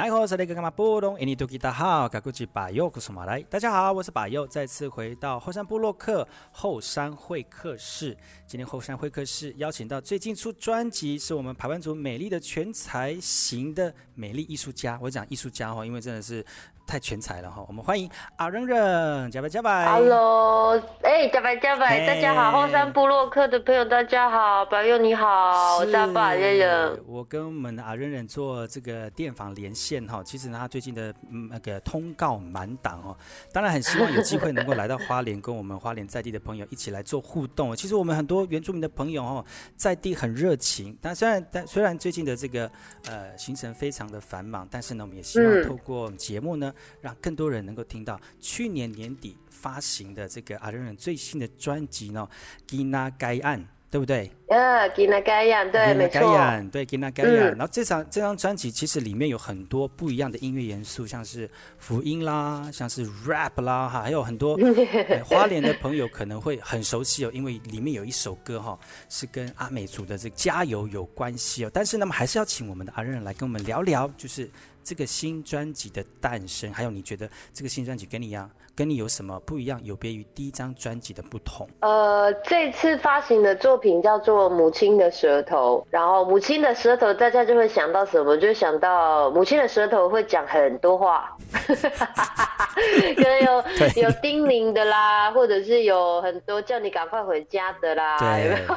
嗨，我是那个干嘛不懂？印尼多吉达好，嘎古吉巴佑，库苏马来。大家好，我是巴佑，再次回到后山部落客后山会客室。今天后山会客室邀请到最近出专辑，是我们排湾族美丽的全才型的美丽艺术家。我讲艺术家哈，因为真的是。太全才了哈！我们欢迎阿扔扔，加白加白。Hello，哎，加白加白，大家好，后山部落客的朋友大家好，白佑你好，我是阿爸阿扔扔。我跟我们阿扔扔做这个电访连线哈，其实呢，他最近的那个通告满档哦，当然很希望有机会能够来到花莲，跟我们花莲在地的朋友一起来做互动。其实我们很多原住民的朋友哦，在地很热情，但虽然但虽然最近的这个呃行程非常的繁忙，但是呢，我们也希望透过节目呢。让更多人能够听到去年年底发行的这个阿扔扔最新的专辑呢，《吉纳盖案》，对不对？呃，吉纳盖案，对，没错，对，吉纳盖案。然后这张这张专辑其实里面有很多不一样的音乐元素，像是福音啦，像是 rap 啦，哈，还有很多、呃、花莲的朋友可能会很熟悉哦，因为里面有一首歌哈、哦，是跟阿美族的这个加油有关系哦。但是那么还是要请我们的阿扔扔来跟我们聊聊，就是。这个新专辑的诞生，还有你觉得这个新专辑跟你一样，跟你有什么不一样，有别于第一张专辑的不同？呃，这次发行的作品叫做《母亲的舌头》，然后母亲的舌头，大家就会想到什么？就想到母亲的舌头会讲很多话，可能有有叮咛的啦，或者是有很多叫你赶快回家的啦，对，有没有？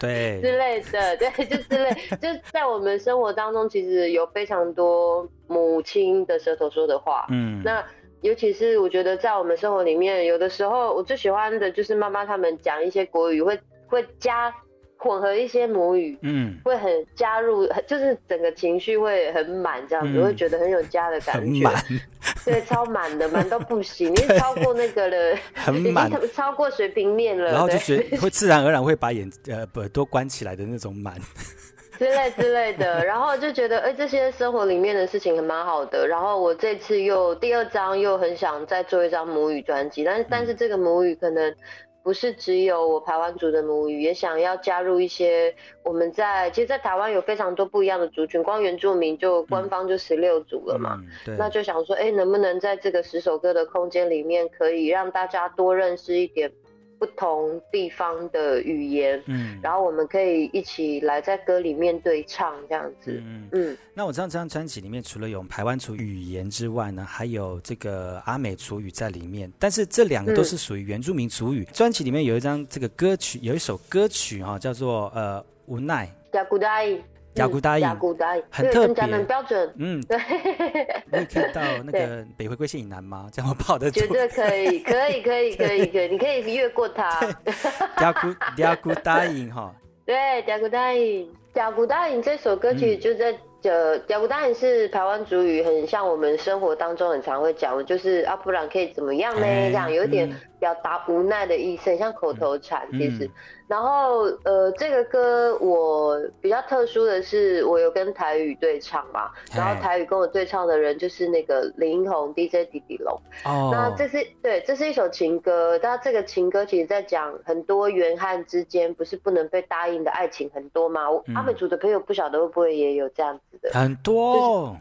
对，之类的，对，就之类，就在我们生活当中，其实有非常多。母亲的舌头说的话，嗯，那尤其是我觉得在我们生活里面，有的时候我最喜欢的就是妈妈他们讲一些国语，会会加混合一些母语，嗯，会很加入，就是整个情绪会很满，这样子、嗯、会觉得很有家的感觉，满。对，超满的，满到不行，因为超过那个了，很满，超过水平面了，然后就觉得会自然而然会把眼呃耳朵关起来的那种满。之类之类的，然后就觉得，哎、欸，这些生活里面的事情还蛮好的。然后我这次又第二张又很想再做一张母语专辑，但是但是这个母语可能不是只有我台湾族的母语，也想要加入一些我们在其实，在台湾有非常多不一样的族群，光原住民就官方就十六族了嘛、嗯，那就想说，哎、欸，能不能在这个十首歌的空间里面，可以让大家多认识一点。不同地方的语言，嗯，然后我们可以一起来在歌里面对唱这样子，嗯嗯。那我知道这张专辑里面除了有台湾族语言之外呢，还有这个阿美族语在里面，但是这两个都是属于原住民族语。专、嗯、辑里面有一张这个歌曲，有一首歌曲哈、哦，叫做呃无奈。雅古达语，很特别，很标准。嗯，对。可以到 那个北回归线以南吗？这样我跑得出。绝对可以，可以，可以，可以，可以。你可以越过它。雅古雅古达语哈。对，雅古达语，雅古达语这首歌曲就在。呃雅古达语是台湾族语，很像我们生活当中很常会讲的，就是啊，不然可以怎么样呢？欸、这样有点表达无奈的意思，很像口头禅其实。嗯、然后呃，这个歌我比较特殊的是，我有跟台语对唱嘛，然后台语跟我对唱的人就是那个林红 DJ 迪迪龙。哦。那这是对，这是一首情歌，但这个情歌其实在讲很多原汉之间不是不能被答应的爱情很多吗？嗯、阿美族的朋友不晓得会不会也有这样子的。很多，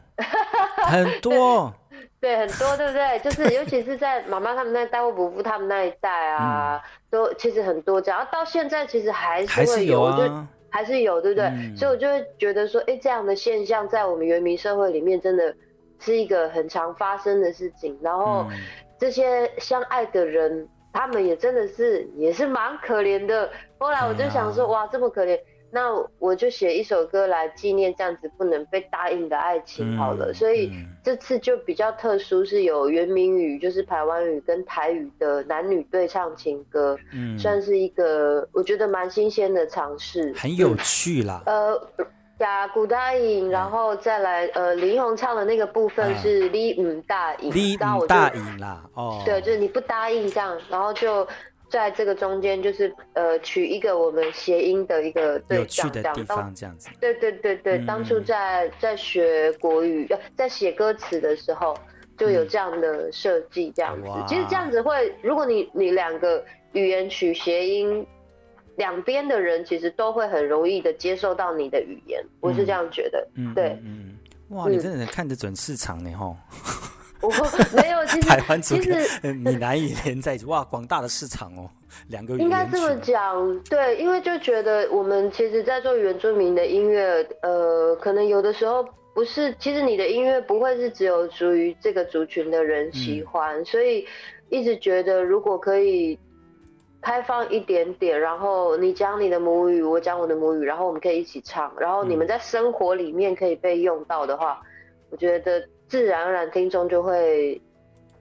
很多，对，很多，对不对？就是尤其是在妈妈他们那代或伯父他们那一代啊，嗯、都其实很多这样，然后到现在其实还是会有，还是有、啊、就还是有，对不对？嗯、所以我就会觉得说，哎，这样的现象在我们原民社会里面真的是一个很常发生的事情。然后这些相爱的人，他们也真的是也是蛮可怜的。后来我就想说，哇，这么可怜。那我就写一首歌来纪念这样子不能被答应的爱情好了，嗯、所以这次就比较特殊，是有原民语，就是台湾语跟台语的男女对唱情歌，嗯，算是一个我觉得蛮新鲜的尝试，很有趣啦。呃，呀古大影，然后再来，呃，林英宏唱的那个部分是你唔答应，你唔答应啦，哦，对，就是你不答应这样，然后就。在这个中间，就是呃，取一个我们谐音的一个对象，这样，这样子。对对对对，嗯、当初在在学国语，在写歌词的时候，就有这样的设计，这样子、嗯。其实这样子会，如果你你两个语言取谐音，两边的人其实都会很容易的接受到你的语言，我是这样觉得。嗯，对。嗯。哇，你真的能看得准市场呢，吼。我没有，其实台湾族其实闽南语连在一起，哇，广大的市场哦，两个应该这么讲，对，因为就觉得我们其实，在做原住民的音乐，呃，可能有的时候不是，其实你的音乐不会是只有属于这个族群的人喜欢，嗯、所以一直觉得如果可以开放一点点，然后你讲你的母语，我讲我的母语，然后我们可以一起唱，然后你们在生活里面可以被用到的话，嗯、我觉得。自然而然，听众就会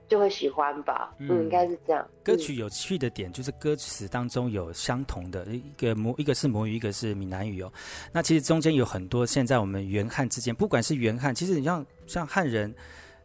就会喜欢吧。嗯，应该是这样。歌曲有趣的点就是歌词当中有相同的一个母，一个是母语，一个是闽南语哦。那其实中间有很多，现在我们原汉之间，不管是原汉，其实你像像汉人。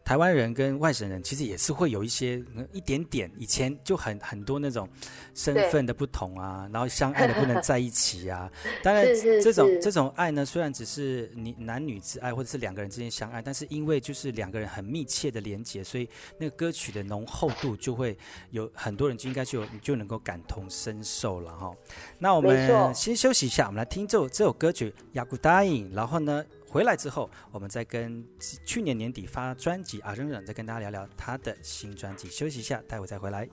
台湾人跟外省人其实也是会有一些一点点，以前就很很多那种身份的不同啊，然后相爱的不能在一起啊。当然，这种这种爱呢，虽然只是你男女之爱或者是两个人之间相爱，但是因为就是两个人很密切的连结，所以那个歌曲的浓厚度就会有很多人就应该就就能够感同身受了哈。那我们先休息一下，我们来听这首这首歌曲《亚古答应》，然后呢，回来之后，我们再跟去年年底发专辑啊，仍然再跟大家聊聊他的新专辑。休息一下，待会再回来。